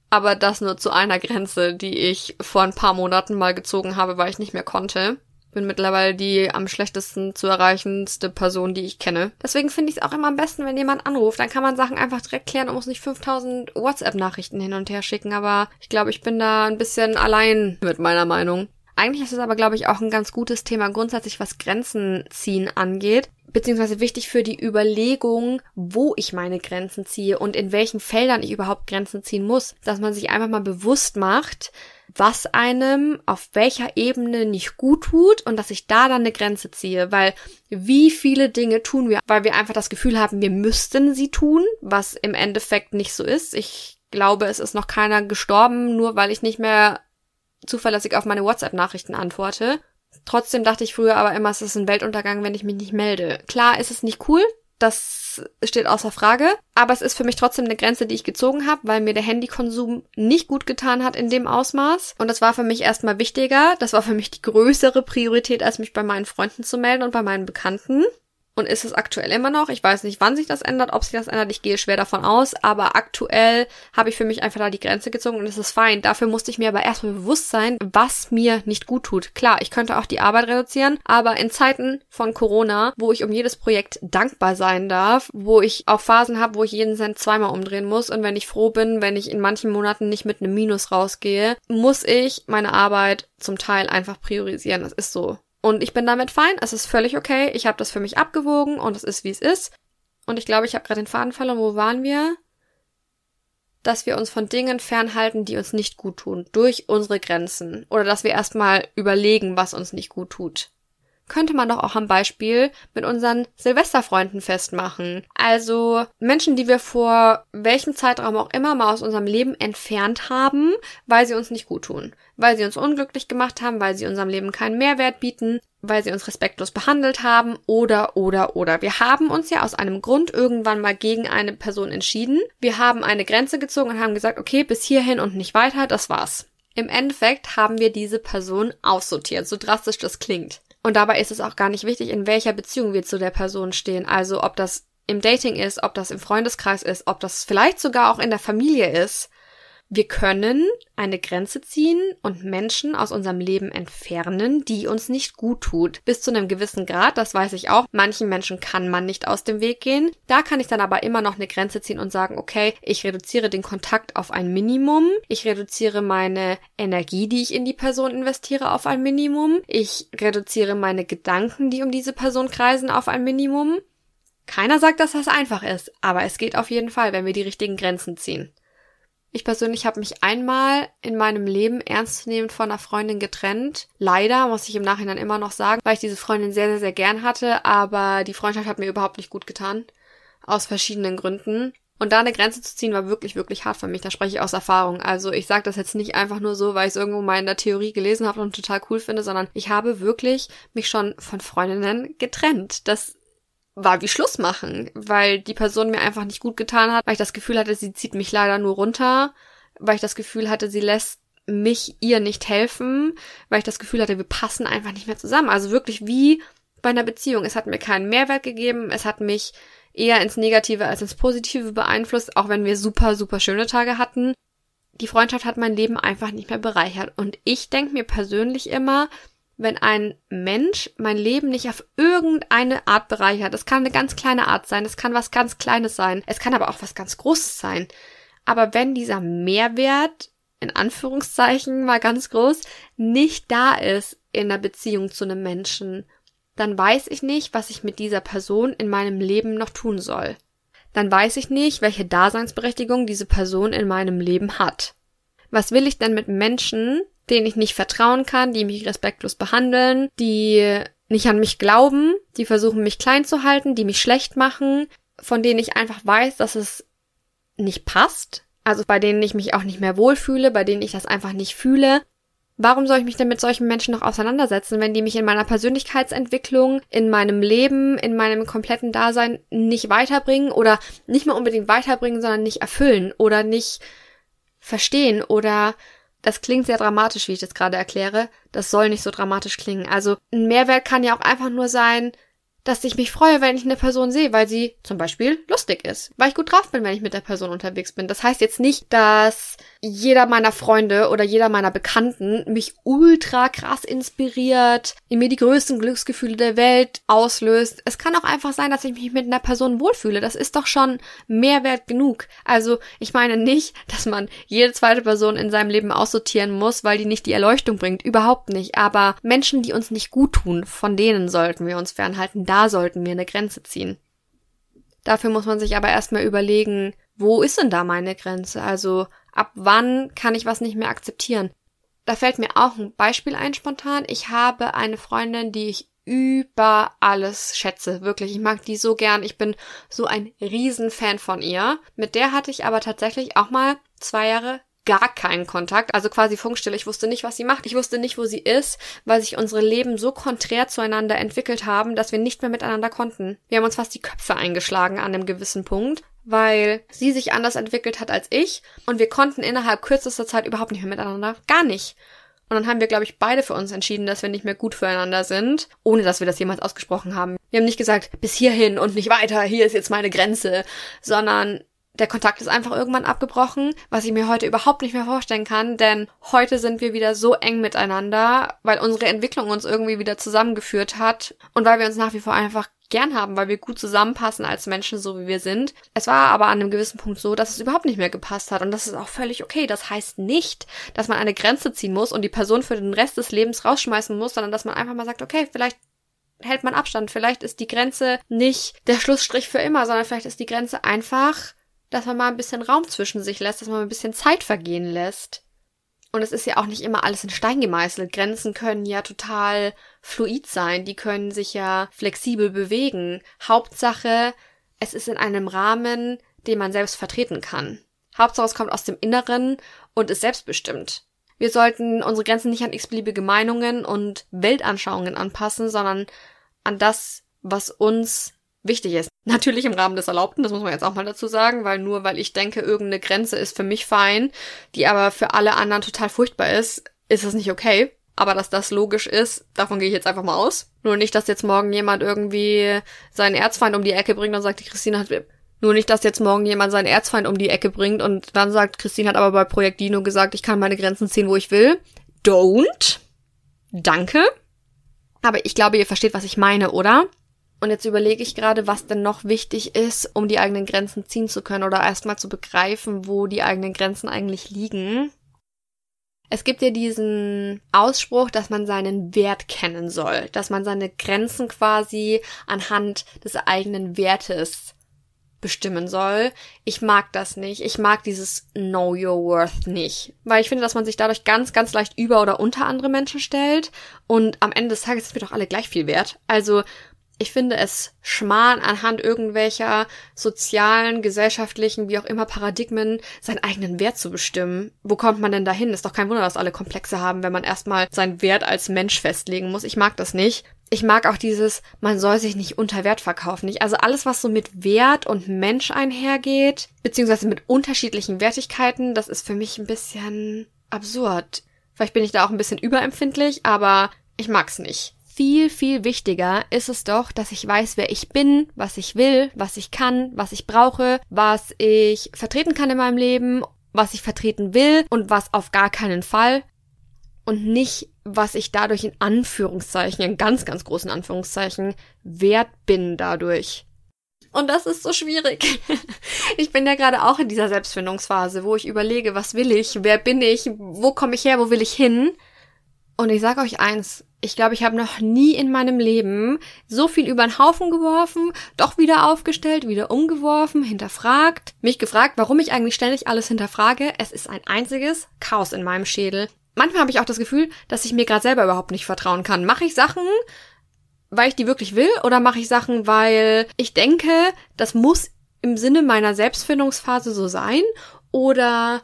Aber das nur zu einer Grenze, die ich vor ein paar Monaten mal gezogen habe, weil ich nicht mehr konnte. Bin mittlerweile die am schlechtesten zu erreichendste Person, die ich kenne. Deswegen finde ich es auch immer am besten, wenn jemand anruft. Dann kann man Sachen einfach direkt klären und muss nicht 5000 WhatsApp-Nachrichten hin und her schicken. Aber ich glaube, ich bin da ein bisschen allein mit meiner Meinung. Eigentlich ist es aber, glaube ich, auch ein ganz gutes Thema grundsätzlich, was Grenzen ziehen angeht beziehungsweise wichtig für die Überlegung, wo ich meine Grenzen ziehe und in welchen Feldern ich überhaupt Grenzen ziehen muss, dass man sich einfach mal bewusst macht, was einem auf welcher Ebene nicht gut tut und dass ich da dann eine Grenze ziehe, weil wie viele Dinge tun wir, weil wir einfach das Gefühl haben, wir müssten sie tun, was im Endeffekt nicht so ist. Ich glaube, es ist noch keiner gestorben, nur weil ich nicht mehr zuverlässig auf meine WhatsApp-Nachrichten antworte. Trotzdem dachte ich früher aber immer, es ist ein Weltuntergang, wenn ich mich nicht melde. Klar ist es nicht cool, das steht außer Frage, aber es ist für mich trotzdem eine Grenze, die ich gezogen habe, weil mir der Handykonsum nicht gut getan hat in dem Ausmaß. Und das war für mich erstmal wichtiger. Das war für mich die größere Priorität, als mich bei meinen Freunden zu melden und bei meinen Bekannten und ist es aktuell immer noch. Ich weiß nicht, wann sich das ändert, ob sich das ändert. Ich gehe schwer davon aus, aber aktuell habe ich für mich einfach da die Grenze gezogen und es ist fein. Dafür musste ich mir aber erstmal bewusst sein, was mir nicht gut tut. Klar, ich könnte auch die Arbeit reduzieren, aber in Zeiten von Corona, wo ich um jedes Projekt dankbar sein darf, wo ich auch Phasen habe, wo ich jeden Cent zweimal umdrehen muss und wenn ich froh bin, wenn ich in manchen Monaten nicht mit einem Minus rausgehe, muss ich meine Arbeit zum Teil einfach priorisieren. Das ist so. Und ich bin damit fein, es ist völlig okay. Ich habe das für mich abgewogen und es ist, wie es ist. Und ich glaube, ich habe gerade den Faden verloren. Wo waren wir? Dass wir uns von Dingen fernhalten, die uns nicht gut tun, durch unsere Grenzen. Oder dass wir erstmal überlegen, was uns nicht gut tut könnte man doch auch am Beispiel mit unseren Silvesterfreunden festmachen. Also Menschen, die wir vor welchem Zeitraum auch immer mal aus unserem Leben entfernt haben, weil sie uns nicht gut tun, weil sie uns unglücklich gemacht haben, weil sie unserem Leben keinen Mehrwert bieten, weil sie uns respektlos behandelt haben oder oder oder. Wir haben uns ja aus einem Grund irgendwann mal gegen eine Person entschieden. Wir haben eine Grenze gezogen und haben gesagt, okay, bis hierhin und nicht weiter, das war's. Im Endeffekt haben wir diese Person aussortiert, so drastisch das klingt. Und dabei ist es auch gar nicht wichtig, in welcher Beziehung wir zu der Person stehen. Also ob das im Dating ist, ob das im Freundeskreis ist, ob das vielleicht sogar auch in der Familie ist. Wir können eine Grenze ziehen und Menschen aus unserem Leben entfernen, die uns nicht gut tut. Bis zu einem gewissen Grad, das weiß ich auch. Manchen Menschen kann man nicht aus dem Weg gehen. Da kann ich dann aber immer noch eine Grenze ziehen und sagen, okay, ich reduziere den Kontakt auf ein Minimum. Ich reduziere meine Energie, die ich in die Person investiere, auf ein Minimum. Ich reduziere meine Gedanken, die um diese Person kreisen, auf ein Minimum. Keiner sagt, dass das einfach ist, aber es geht auf jeden Fall, wenn wir die richtigen Grenzen ziehen. Ich persönlich habe mich einmal in meinem Leben ernstzunehmend von einer Freundin getrennt. Leider, muss ich im Nachhinein immer noch sagen, weil ich diese Freundin sehr, sehr, sehr gern hatte, aber die Freundschaft hat mir überhaupt nicht gut getan. Aus verschiedenen Gründen. Und da eine Grenze zu ziehen, war wirklich, wirklich hart für mich. Da spreche ich aus Erfahrung. Also ich sage das jetzt nicht einfach nur so, weil ich es irgendwo mal in der Theorie gelesen habe und total cool finde, sondern ich habe wirklich mich schon von Freundinnen getrennt. Das war wie Schluss machen, weil die Person mir einfach nicht gut getan hat, weil ich das Gefühl hatte, sie zieht mich leider nur runter, weil ich das Gefühl hatte, sie lässt mich ihr nicht helfen, weil ich das Gefühl hatte, wir passen einfach nicht mehr zusammen. Also wirklich wie bei einer Beziehung. Es hat mir keinen Mehrwert gegeben, es hat mich eher ins Negative als ins Positive beeinflusst, auch wenn wir super, super schöne Tage hatten. Die Freundschaft hat mein Leben einfach nicht mehr bereichert. Und ich denke mir persönlich immer, wenn ein Mensch mein Leben nicht auf irgendeine Art bereichert. Das kann eine ganz kleine Art sein, das kann was ganz Kleines sein, es kann aber auch was ganz Großes sein. Aber wenn dieser Mehrwert, in Anführungszeichen mal ganz groß, nicht da ist in der Beziehung zu einem Menschen, dann weiß ich nicht, was ich mit dieser Person in meinem Leben noch tun soll. Dann weiß ich nicht, welche Daseinsberechtigung diese Person in meinem Leben hat. Was will ich denn mit Menschen, denen ich nicht vertrauen kann, die mich respektlos behandeln, die nicht an mich glauben, die versuchen mich klein zu halten, die mich schlecht machen, von denen ich einfach weiß, dass es nicht passt, also bei denen ich mich auch nicht mehr wohlfühle, bei denen ich das einfach nicht fühle. Warum soll ich mich denn mit solchen Menschen noch auseinandersetzen, wenn die mich in meiner Persönlichkeitsentwicklung, in meinem Leben, in meinem kompletten Dasein nicht weiterbringen oder nicht mal unbedingt weiterbringen, sondern nicht erfüllen oder nicht verstehen oder das klingt sehr dramatisch, wie ich das gerade erkläre. Das soll nicht so dramatisch klingen. Also ein Mehrwert kann ja auch einfach nur sein, dass ich mich freue, wenn ich eine Person sehe, weil sie zum Beispiel lustig ist, weil ich gut drauf bin, wenn ich mit der Person unterwegs bin. Das heißt jetzt nicht, dass jeder meiner Freunde oder jeder meiner Bekannten mich ultra krass inspiriert, in mir die größten Glücksgefühle der Welt auslöst. Es kann auch einfach sein, dass ich mich mit einer Person wohlfühle. Das ist doch schon Mehrwert genug. Also ich meine nicht, dass man jede zweite Person in seinem Leben aussortieren muss, weil die nicht die Erleuchtung bringt. Überhaupt nicht. Aber Menschen, die uns nicht gut tun, von denen sollten wir uns fernhalten. Da sollten wir eine Grenze ziehen. Dafür muss man sich aber erstmal überlegen, wo ist denn da meine Grenze? Also ab wann kann ich was nicht mehr akzeptieren? Da fällt mir auch ein Beispiel ein spontan. Ich habe eine Freundin, die ich über alles schätze. Wirklich, ich mag die so gern. Ich bin so ein Riesenfan von ihr. Mit der hatte ich aber tatsächlich auch mal zwei Jahre gar keinen Kontakt, also quasi Funkstille. Ich wusste nicht, was sie macht. Ich wusste nicht, wo sie ist, weil sich unsere Leben so konträr zueinander entwickelt haben, dass wir nicht mehr miteinander konnten. Wir haben uns fast die Köpfe eingeschlagen an einem gewissen Punkt, weil sie sich anders entwickelt hat als ich und wir konnten innerhalb kürzester Zeit überhaupt nicht mehr miteinander. Gar nicht. Und dann haben wir, glaube ich, beide für uns entschieden, dass wir nicht mehr gut füreinander sind, ohne dass wir das jemals ausgesprochen haben. Wir haben nicht gesagt, bis hierhin und nicht weiter, hier ist jetzt meine Grenze, sondern der Kontakt ist einfach irgendwann abgebrochen, was ich mir heute überhaupt nicht mehr vorstellen kann, denn heute sind wir wieder so eng miteinander, weil unsere Entwicklung uns irgendwie wieder zusammengeführt hat und weil wir uns nach wie vor einfach gern haben, weil wir gut zusammenpassen als Menschen, so wie wir sind. Es war aber an einem gewissen Punkt so, dass es überhaupt nicht mehr gepasst hat und das ist auch völlig okay. Das heißt nicht, dass man eine Grenze ziehen muss und die Person für den Rest des Lebens rausschmeißen muss, sondern dass man einfach mal sagt, okay, vielleicht hält man Abstand. Vielleicht ist die Grenze nicht der Schlussstrich für immer, sondern vielleicht ist die Grenze einfach dass man mal ein bisschen Raum zwischen sich lässt, dass man ein bisschen Zeit vergehen lässt. Und es ist ja auch nicht immer alles in Stein gemeißelt. Grenzen können ja total fluid sein, die können sich ja flexibel bewegen. Hauptsache, es ist in einem Rahmen, den man selbst vertreten kann. Hauptsache, es kommt aus dem Inneren und ist selbstbestimmt. Wir sollten unsere Grenzen nicht an x-beliebige Meinungen und Weltanschauungen anpassen, sondern an das, was uns wichtig ist. Natürlich im Rahmen des Erlaubten, das muss man jetzt auch mal dazu sagen, weil nur weil ich denke, irgendeine Grenze ist für mich fein, die aber für alle anderen total furchtbar ist, ist es nicht okay. Aber dass das logisch ist, davon gehe ich jetzt einfach mal aus. Nur nicht, dass jetzt morgen jemand irgendwie seinen Erzfeind um die Ecke bringt und sagt, die Christine hat nur nicht, dass jetzt morgen jemand seinen Erzfeind um die Ecke bringt und dann sagt, Christine hat aber bei Projekt Dino gesagt, ich kann meine Grenzen ziehen, wo ich will. Don't. Danke. Aber ich glaube, ihr versteht, was ich meine, oder? Und jetzt überlege ich gerade, was denn noch wichtig ist, um die eigenen Grenzen ziehen zu können oder erstmal zu begreifen, wo die eigenen Grenzen eigentlich liegen. Es gibt ja diesen Ausspruch, dass man seinen Wert kennen soll, dass man seine Grenzen quasi anhand des eigenen Wertes bestimmen soll. Ich mag das nicht. Ich mag dieses Know Your Worth nicht. Weil ich finde, dass man sich dadurch ganz, ganz leicht über oder unter andere Menschen stellt. Und am Ende des Tages sind wir doch alle gleich viel wert. Also ich finde es schmarrn, anhand irgendwelcher sozialen, gesellschaftlichen, wie auch immer Paradigmen seinen eigenen Wert zu bestimmen. Wo kommt man denn dahin? Ist doch kein Wunder, dass alle Komplexe haben, wenn man erstmal seinen Wert als Mensch festlegen muss. Ich mag das nicht. Ich mag auch dieses, man soll sich nicht unter Wert verkaufen. Nicht? Also alles, was so mit Wert und Mensch einhergeht, beziehungsweise mit unterschiedlichen Wertigkeiten, das ist für mich ein bisschen absurd. Vielleicht bin ich da auch ein bisschen überempfindlich, aber ich mag's nicht viel, viel wichtiger ist es doch, dass ich weiß, wer ich bin, was ich will, was ich kann, was ich brauche, was ich vertreten kann in meinem Leben, was ich vertreten will und was auf gar keinen Fall und nicht, was ich dadurch in Anführungszeichen, in ganz, ganz großen Anführungszeichen, wert bin dadurch. Und das ist so schwierig. Ich bin ja gerade auch in dieser Selbstfindungsphase, wo ich überlege, was will ich, wer bin ich, wo komme ich her, wo will ich hin? Und ich sage euch eins, ich glaube, ich habe noch nie in meinem Leben so viel über den Haufen geworfen, doch wieder aufgestellt, wieder umgeworfen, hinterfragt, mich gefragt, warum ich eigentlich ständig alles hinterfrage. Es ist ein einziges Chaos in meinem Schädel. Manchmal habe ich auch das Gefühl, dass ich mir gerade selber überhaupt nicht vertrauen kann. Mache ich Sachen, weil ich die wirklich will, oder mache ich Sachen, weil ich denke, das muss im Sinne meiner Selbstfindungsphase so sein Oder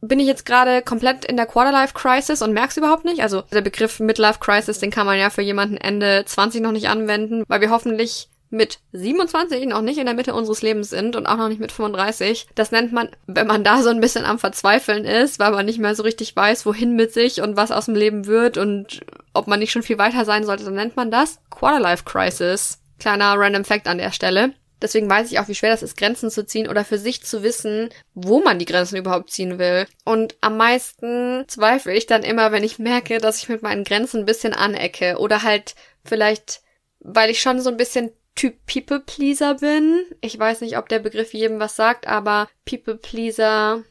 bin ich jetzt gerade komplett in der Quarterlife Crisis und merk's überhaupt nicht? Also der Begriff Midlife Crisis, den kann man ja für jemanden Ende 20 noch nicht anwenden, weil wir hoffentlich mit 27 noch nicht in der Mitte unseres Lebens sind und auch noch nicht mit 35. Das nennt man, wenn man da so ein bisschen am Verzweifeln ist, weil man nicht mehr so richtig weiß, wohin mit sich und was aus dem Leben wird und ob man nicht schon viel weiter sein sollte, dann nennt man das Quarterlife Crisis. Kleiner random Fact an der Stelle. Deswegen weiß ich auch, wie schwer das ist, Grenzen zu ziehen oder für sich zu wissen, wo man die Grenzen überhaupt ziehen will. Und am meisten zweifle ich dann immer, wenn ich merke, dass ich mit meinen Grenzen ein bisschen anecke oder halt vielleicht, weil ich schon so ein bisschen Typ People Pleaser bin. Ich weiß nicht, ob der Begriff jedem was sagt, aber People Pleaser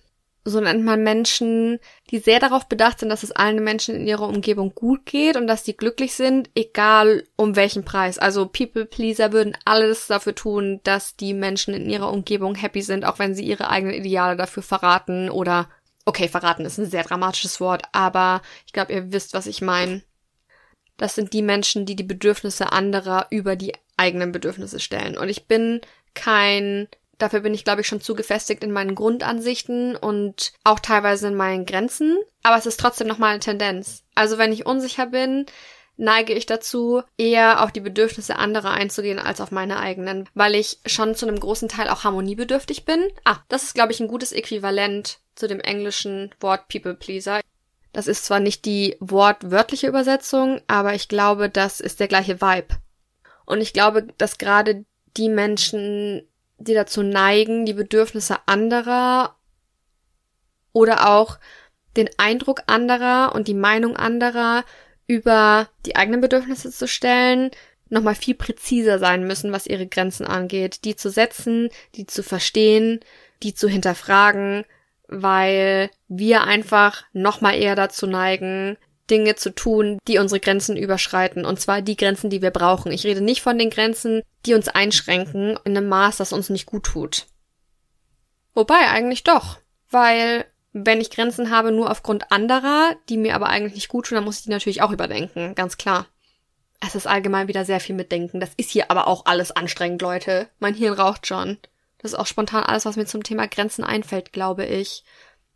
so nennt man Menschen, die sehr darauf bedacht sind, dass es allen Menschen in ihrer Umgebung gut geht und dass die glücklich sind, egal um welchen Preis. Also People Pleaser würden alles dafür tun, dass die Menschen in ihrer Umgebung happy sind, auch wenn sie ihre eigenen Ideale dafür verraten oder okay, verraten ist ein sehr dramatisches Wort, aber ich glaube, ihr wisst, was ich meine. Das sind die Menschen, die die Bedürfnisse anderer über die eigenen Bedürfnisse stellen. Und ich bin kein Dafür bin ich, glaube ich, schon zu gefestigt in meinen Grundansichten und auch teilweise in meinen Grenzen. Aber es ist trotzdem nochmal eine Tendenz. Also wenn ich unsicher bin, neige ich dazu, eher auf die Bedürfnisse anderer einzugehen als auf meine eigenen, weil ich schon zu einem großen Teil auch harmoniebedürftig bin. Ah, das ist, glaube ich, ein gutes Äquivalent zu dem englischen Wort People Pleaser. Das ist zwar nicht die wortwörtliche Übersetzung, aber ich glaube, das ist der gleiche Vibe. Und ich glaube, dass gerade die Menschen die dazu neigen, die Bedürfnisse anderer oder auch den Eindruck anderer und die Meinung anderer über die eigenen Bedürfnisse zu stellen, nochmal viel präziser sein müssen, was ihre Grenzen angeht, die zu setzen, die zu verstehen, die zu hinterfragen, weil wir einfach nochmal eher dazu neigen, Dinge zu tun, die unsere Grenzen überschreiten. Und zwar die Grenzen, die wir brauchen. Ich rede nicht von den Grenzen, die uns einschränken in einem Maß, das uns nicht gut tut. Wobei eigentlich doch. Weil wenn ich Grenzen habe nur aufgrund anderer, die mir aber eigentlich nicht gut tun, dann muss ich die natürlich auch überdenken. Ganz klar. Es ist allgemein wieder sehr viel mitdenken. Das ist hier aber auch alles anstrengend, Leute. Mein Hirn raucht schon. Das ist auch spontan alles, was mir zum Thema Grenzen einfällt, glaube ich.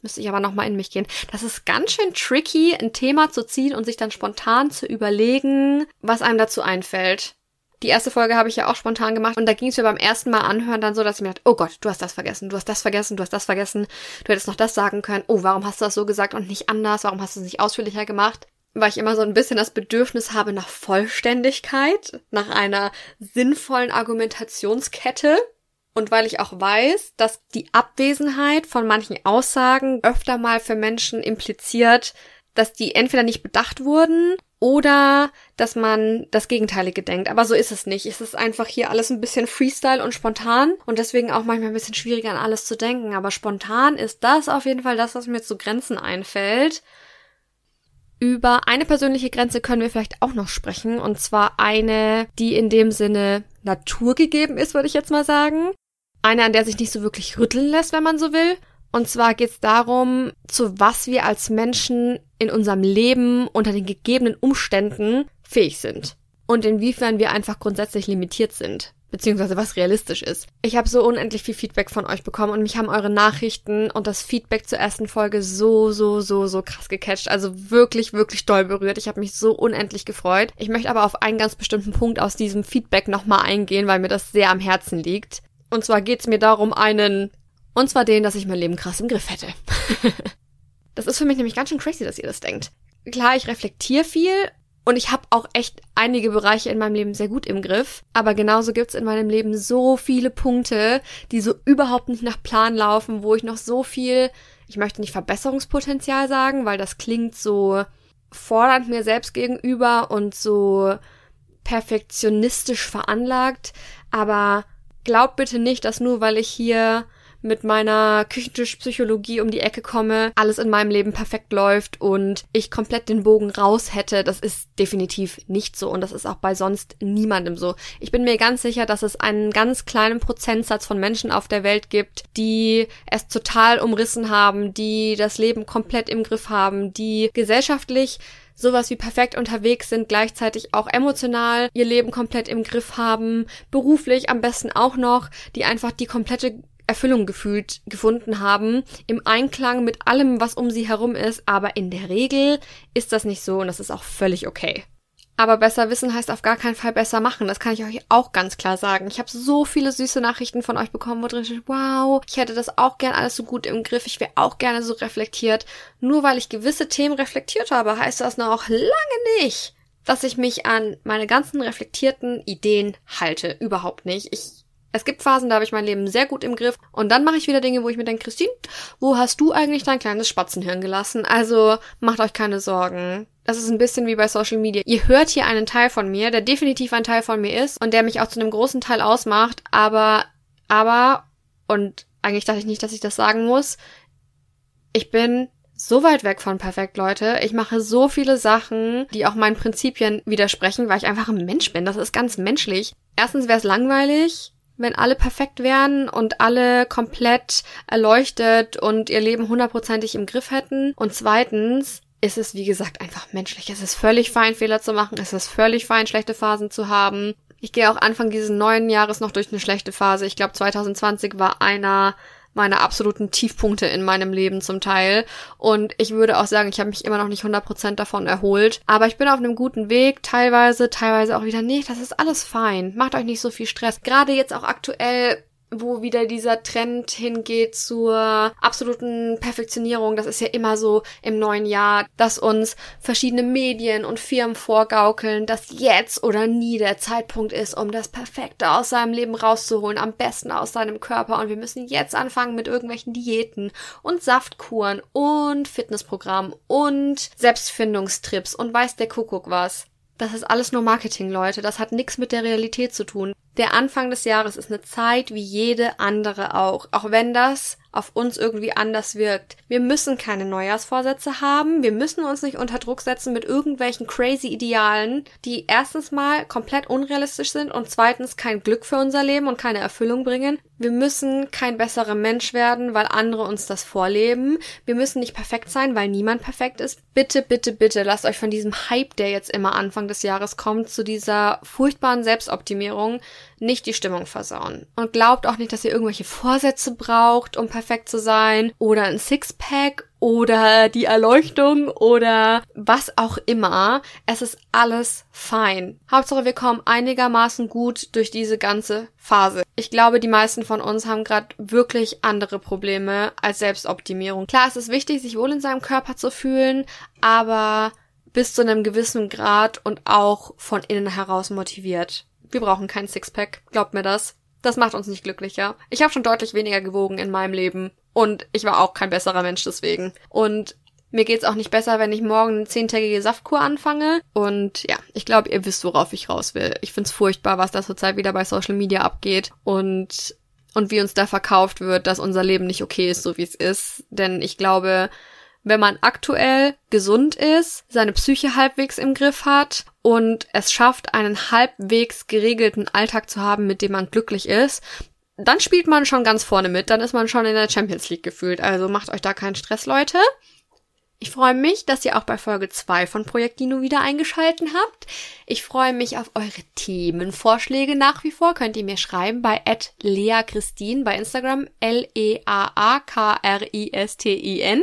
Müsste ich aber nochmal in mich gehen. Das ist ganz schön tricky, ein Thema zu ziehen und sich dann spontan zu überlegen, was einem dazu einfällt. Die erste Folge habe ich ja auch spontan gemacht und da ging es mir beim ersten Mal anhören dann so, dass ich mir dachte, oh Gott, du hast das vergessen, du hast das vergessen, du hast das vergessen, du hättest noch das sagen können, oh, warum hast du das so gesagt und nicht anders, warum hast du es nicht ausführlicher gemacht? Weil ich immer so ein bisschen das Bedürfnis habe nach Vollständigkeit, nach einer sinnvollen Argumentationskette und weil ich auch weiß, dass die Abwesenheit von manchen Aussagen öfter mal für Menschen impliziert, dass die entweder nicht bedacht wurden oder dass man das Gegenteilige denkt. Aber so ist es nicht. Es ist einfach hier alles ein bisschen Freestyle und spontan und deswegen auch manchmal ein bisschen schwieriger an alles zu denken. Aber spontan ist das auf jeden Fall das, was mir zu Grenzen einfällt. Über eine persönliche Grenze können wir vielleicht auch noch sprechen, und zwar eine, die in dem Sinne naturgegeben ist, würde ich jetzt mal sagen. Eine, an der sich nicht so wirklich rütteln lässt, wenn man so will. Und zwar geht es darum, zu was wir als Menschen in unserem Leben unter den gegebenen Umständen fähig sind. Und inwiefern wir einfach grundsätzlich limitiert sind beziehungsweise was realistisch ist. Ich habe so unendlich viel Feedback von euch bekommen und mich haben eure Nachrichten und das Feedback zur ersten Folge so, so, so, so krass gecatcht. Also wirklich, wirklich doll berührt. Ich habe mich so unendlich gefreut. Ich möchte aber auf einen ganz bestimmten Punkt aus diesem Feedback nochmal eingehen, weil mir das sehr am Herzen liegt. Und zwar geht's mir darum, einen, und zwar den, dass ich mein Leben krass im Griff hätte. das ist für mich nämlich ganz schön crazy, dass ihr das denkt. Klar, ich reflektiere viel und ich habe auch echt einige Bereiche in meinem Leben sehr gut im Griff. Aber genauso gibt's in meinem Leben so viele Punkte, die so überhaupt nicht nach Plan laufen, wo ich noch so viel, ich möchte nicht Verbesserungspotenzial sagen, weil das klingt so fordernd mir selbst gegenüber und so perfektionistisch veranlagt. Aber glaubt bitte nicht, dass nur weil ich hier mit meiner Küchentischpsychologie um die Ecke komme, alles in meinem Leben perfekt läuft und ich komplett den Bogen raus hätte, das ist definitiv nicht so und das ist auch bei sonst niemandem so. Ich bin mir ganz sicher, dass es einen ganz kleinen Prozentsatz von Menschen auf der Welt gibt, die es total umrissen haben, die das Leben komplett im Griff haben, die gesellschaftlich sowas wie perfekt unterwegs sind, gleichzeitig auch emotional ihr Leben komplett im Griff haben, beruflich am besten auch noch, die einfach die komplette Erfüllung gefühlt gefunden haben, im Einklang mit allem, was um sie herum ist, aber in der Regel ist das nicht so und das ist auch völlig okay. Aber besser wissen heißt auf gar keinen Fall besser machen. Das kann ich euch auch ganz klar sagen. Ich habe so viele süße Nachrichten von euch bekommen, wo drin steht, wow, ich hätte das auch gern alles so gut im Griff. Ich wäre auch gerne so reflektiert. Nur weil ich gewisse Themen reflektiert habe, heißt das noch lange nicht, dass ich mich an meine ganzen reflektierten Ideen halte. Überhaupt nicht. Ich es gibt Phasen, da habe ich mein Leben sehr gut im Griff. Und dann mache ich wieder Dinge, wo ich mir denke, Christine, wo hast du eigentlich dein kleines Spatzenhirn gelassen? Also macht euch keine Sorgen. Das ist ein bisschen wie bei Social Media. Ihr hört hier einen Teil von mir, der definitiv ein Teil von mir ist und der mich auch zu einem großen Teil ausmacht. Aber, aber, und eigentlich dachte ich nicht, dass ich das sagen muss, ich bin so weit weg von perfekt, Leute. Ich mache so viele Sachen, die auch meinen Prinzipien widersprechen, weil ich einfach ein Mensch bin. Das ist ganz menschlich. Erstens wäre es langweilig wenn alle perfekt wären und alle komplett erleuchtet und ihr Leben hundertprozentig im Griff hätten. Und zweitens ist es, wie gesagt, einfach menschlich. Es ist völlig fein, Fehler zu machen. Es ist völlig fein, schlechte Phasen zu haben. Ich gehe auch Anfang dieses neuen Jahres noch durch eine schlechte Phase. Ich glaube, 2020 war einer meine absoluten Tiefpunkte in meinem Leben zum Teil. Und ich würde auch sagen, ich habe mich immer noch nicht 100% davon erholt. Aber ich bin auf einem guten Weg, teilweise, teilweise auch wieder nicht. Das ist alles fein. Macht euch nicht so viel Stress. Gerade jetzt auch aktuell wo wieder dieser Trend hingeht zur absoluten Perfektionierung. Das ist ja immer so im neuen Jahr, dass uns verschiedene Medien und Firmen vorgaukeln, dass jetzt oder nie der Zeitpunkt ist, um das Perfekte aus seinem Leben rauszuholen, am besten aus seinem Körper. Und wir müssen jetzt anfangen mit irgendwelchen Diäten und Saftkuren und Fitnessprogrammen und Selbstfindungstrips und weiß der Kuckuck was. Das ist alles nur Marketing, Leute. Das hat nichts mit der Realität zu tun. Der Anfang des Jahres ist eine Zeit wie jede andere auch, auch wenn das auf uns irgendwie anders wirkt. Wir müssen keine Neujahrsvorsätze haben, wir müssen uns nicht unter Druck setzen mit irgendwelchen crazy Idealen, die erstens mal komplett unrealistisch sind und zweitens kein Glück für unser Leben und keine Erfüllung bringen. Wir müssen kein besserer Mensch werden, weil andere uns das vorleben. Wir müssen nicht perfekt sein, weil niemand perfekt ist. Bitte, bitte, bitte lasst euch von diesem Hype, der jetzt immer Anfang des Jahres kommt, zu dieser furchtbaren Selbstoptimierung nicht die Stimmung versauen. Und glaubt auch nicht, dass ihr irgendwelche Vorsätze braucht, um perfekt zu sein oder ein Sixpack oder die Erleuchtung oder was auch immer. Es ist alles fein. Hauptsache, wir kommen einigermaßen gut durch diese ganze Phase. Ich glaube, die meisten von uns haben gerade wirklich andere Probleme als Selbstoptimierung. Klar, es ist wichtig, sich wohl in seinem Körper zu fühlen, aber bis zu einem gewissen Grad und auch von innen heraus motiviert. Wir brauchen kein Sixpack, glaubt mir das. Das macht uns nicht glücklicher. Ich habe schon deutlich weniger gewogen in meinem Leben und ich war auch kein besserer Mensch deswegen. Und mir geht's auch nicht besser, wenn ich morgen eine zehntägige Saftkur anfange. Und ja, ich glaube, ihr wisst, worauf ich raus will. Ich find's furchtbar, was da zurzeit wieder bei Social Media abgeht und und wie uns da verkauft wird, dass unser Leben nicht okay ist, so wie es ist. Denn ich glaube, wenn man aktuell gesund ist, seine Psyche halbwegs im Griff hat und es schafft, einen halbwegs geregelten Alltag zu haben, mit dem man glücklich ist, dann spielt man schon ganz vorne mit, dann ist man schon in der Champions League gefühlt. Also macht euch da keinen Stress, Leute. Ich freue mich, dass ihr auch bei Folge 2 von Projekt Dino wieder eingeschalten habt. Ich freue mich auf eure Themenvorschläge nach wie vor. Könnt ihr mir schreiben bei @leakristin bei Instagram L E A A K R I S T I N.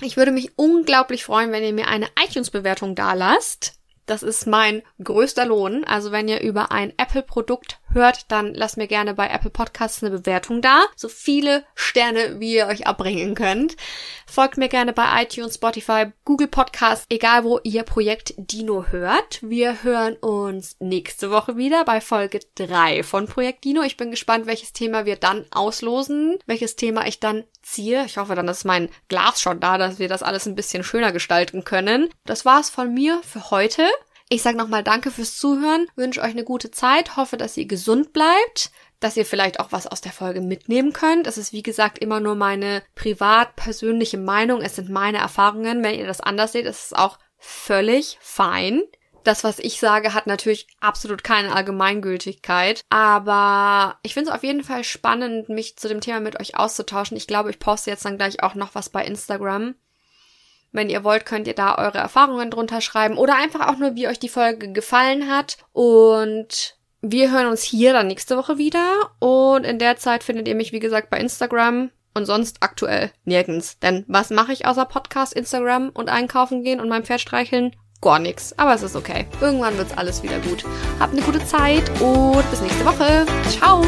Ich würde mich unglaublich freuen, wenn ihr mir eine iTunes-Bewertung da lasst. Das ist mein größter Lohn. Also wenn ihr über ein Apple-Produkt hört, dann lasst mir gerne bei Apple Podcasts eine Bewertung da. So viele Sterne, wie ihr euch abbringen könnt. Folgt mir gerne bei iTunes, Spotify, Google Podcasts, egal wo ihr Projekt Dino hört. Wir hören uns nächste Woche wieder bei Folge 3 von Projekt Dino. Ich bin gespannt, welches Thema wir dann auslosen, welches Thema ich dann ziehe. Ich hoffe dann, ist mein Glas schon da, dass wir das alles ein bisschen schöner gestalten können. Das war's von mir für heute. Ich sage nochmal Danke fürs Zuhören, wünsche euch eine gute Zeit, hoffe, dass ihr gesund bleibt, dass ihr vielleicht auch was aus der Folge mitnehmen könnt. Es ist wie gesagt immer nur meine privat persönliche Meinung, es sind meine Erfahrungen. Wenn ihr das anders seht, ist es auch völlig fein. Das, was ich sage, hat natürlich absolut keine Allgemeingültigkeit. Aber ich finde es auf jeden Fall spannend, mich zu dem Thema mit euch auszutauschen. Ich glaube, ich poste jetzt dann gleich auch noch was bei Instagram. Wenn ihr wollt, könnt ihr da eure Erfahrungen drunter schreiben oder einfach auch nur, wie euch die Folge gefallen hat. Und wir hören uns hier dann nächste Woche wieder. Und in der Zeit findet ihr mich, wie gesagt, bei Instagram und sonst aktuell nirgends. Denn was mache ich außer Podcast, Instagram und einkaufen gehen und mein Pferd streicheln? Gar nichts. Aber es ist okay. Irgendwann wird's alles wieder gut. Habt eine gute Zeit und bis nächste Woche. Ciao!